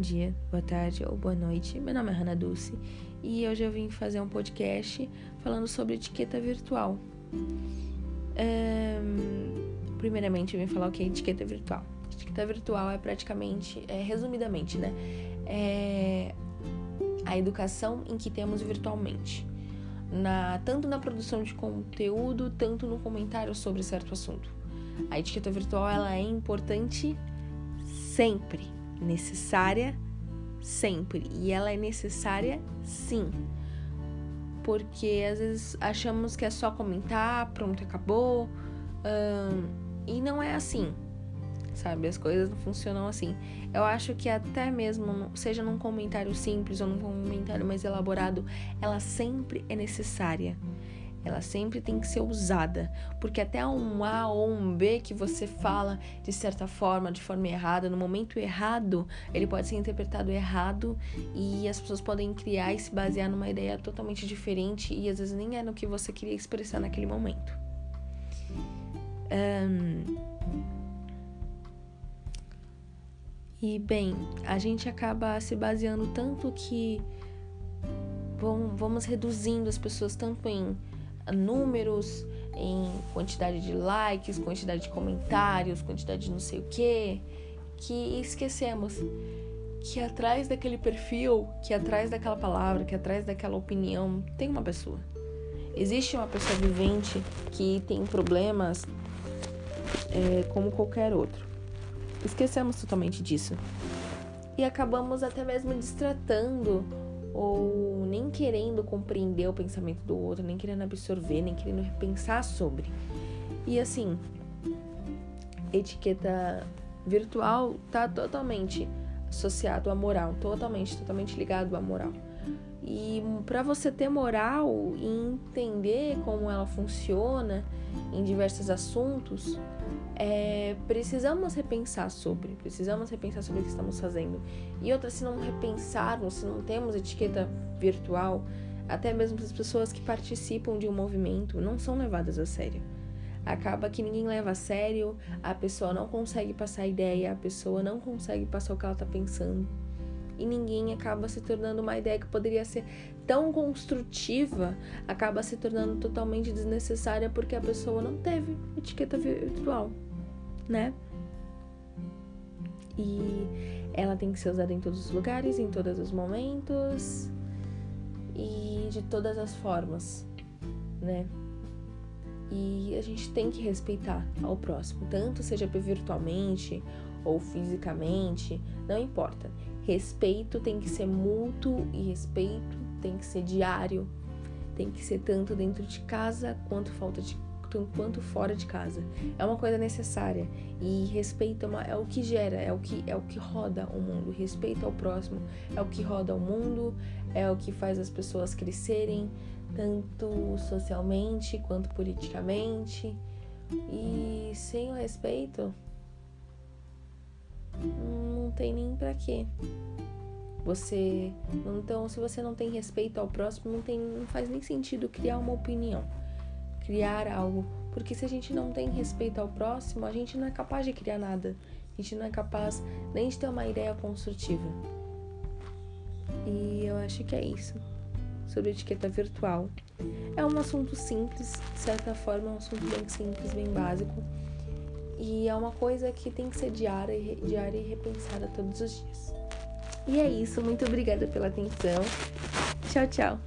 dia, boa tarde ou boa noite. Meu nome é Hanna Dulce e hoje eu vim fazer um podcast falando sobre etiqueta virtual. primeiramente, eu vim falar o que é etiqueta virtual. Etiqueta virtual é praticamente, é, resumidamente, né? É a educação em que temos virtualmente. Na, tanto na produção de conteúdo, tanto no comentário sobre certo assunto. A etiqueta virtual ela é importante sempre necessária sempre. E ela é necessária sim. Porque às vezes achamos que é só comentar, pronto, acabou. e não é assim. Sabe? As coisas não funcionam assim. Eu acho que até mesmo, seja num comentário simples ou num comentário mais elaborado, ela sempre é necessária ela sempre tem que ser usada, porque até um A ou um B que você fala de certa forma, de forma errada, no momento errado, ele pode ser interpretado errado e as pessoas podem criar e se basear numa ideia totalmente diferente e às vezes nem é no que você queria expressar naquele momento. Um... E bem, a gente acaba se baseando tanto que vamos reduzindo as pessoas tanto em números, em quantidade de likes, quantidade de comentários, quantidade de não sei o que, que esquecemos que atrás daquele perfil, que atrás daquela palavra, que atrás daquela opinião, tem uma pessoa. Existe uma pessoa vivente que tem problemas é, como qualquer outro. Esquecemos totalmente disso. E acabamos até mesmo distratando ou nem querendo compreender o pensamento do outro, nem querendo absorver, nem querendo repensar sobre. E assim, etiqueta virtual tá totalmente associado à moral, totalmente, totalmente ligado à moral. E para você ter moral e entender como ela funciona em diversos assuntos, é, precisamos repensar sobre, precisamos repensar sobre o que estamos fazendo. E outra, se não repensarmos, se não temos etiqueta virtual, até mesmo as pessoas que participam de um movimento não são levadas a sério. Acaba que ninguém leva a sério, a pessoa não consegue passar a ideia, a pessoa não consegue passar o que ela está pensando. E ninguém acaba se tornando uma ideia que poderia ser tão construtiva, acaba se tornando totalmente desnecessária porque a pessoa não teve etiqueta virtual né? E ela tem que ser usada em todos os lugares, em todos os momentos e de todas as formas, né? E a gente tem que respeitar ao próximo, tanto seja virtualmente ou fisicamente, não importa. Respeito tem que ser mútuo e respeito tem que ser diário, tem que ser tanto dentro de casa quanto fora de quanto fora de casa. É uma coisa necessária e respeito é, uma, é o que gera, é o que é o que roda o mundo. Respeito ao próximo é o que roda o mundo, é o que faz as pessoas crescerem tanto socialmente quanto politicamente. E sem o respeito não tem nem para quê. Você, então, se você não tem respeito ao próximo, não tem, não faz nem sentido criar uma opinião criar algo, porque se a gente não tem respeito ao próximo, a gente não é capaz de criar nada. A gente não é capaz nem de ter uma ideia construtiva. E eu acho que é isso sobre etiqueta virtual. É um assunto simples, de certa forma, é um assunto bem simples, bem básico. E é uma coisa que tem que ser diária, diária e repensada todos os dias. E é isso, muito obrigada pela atenção. Tchau, tchau.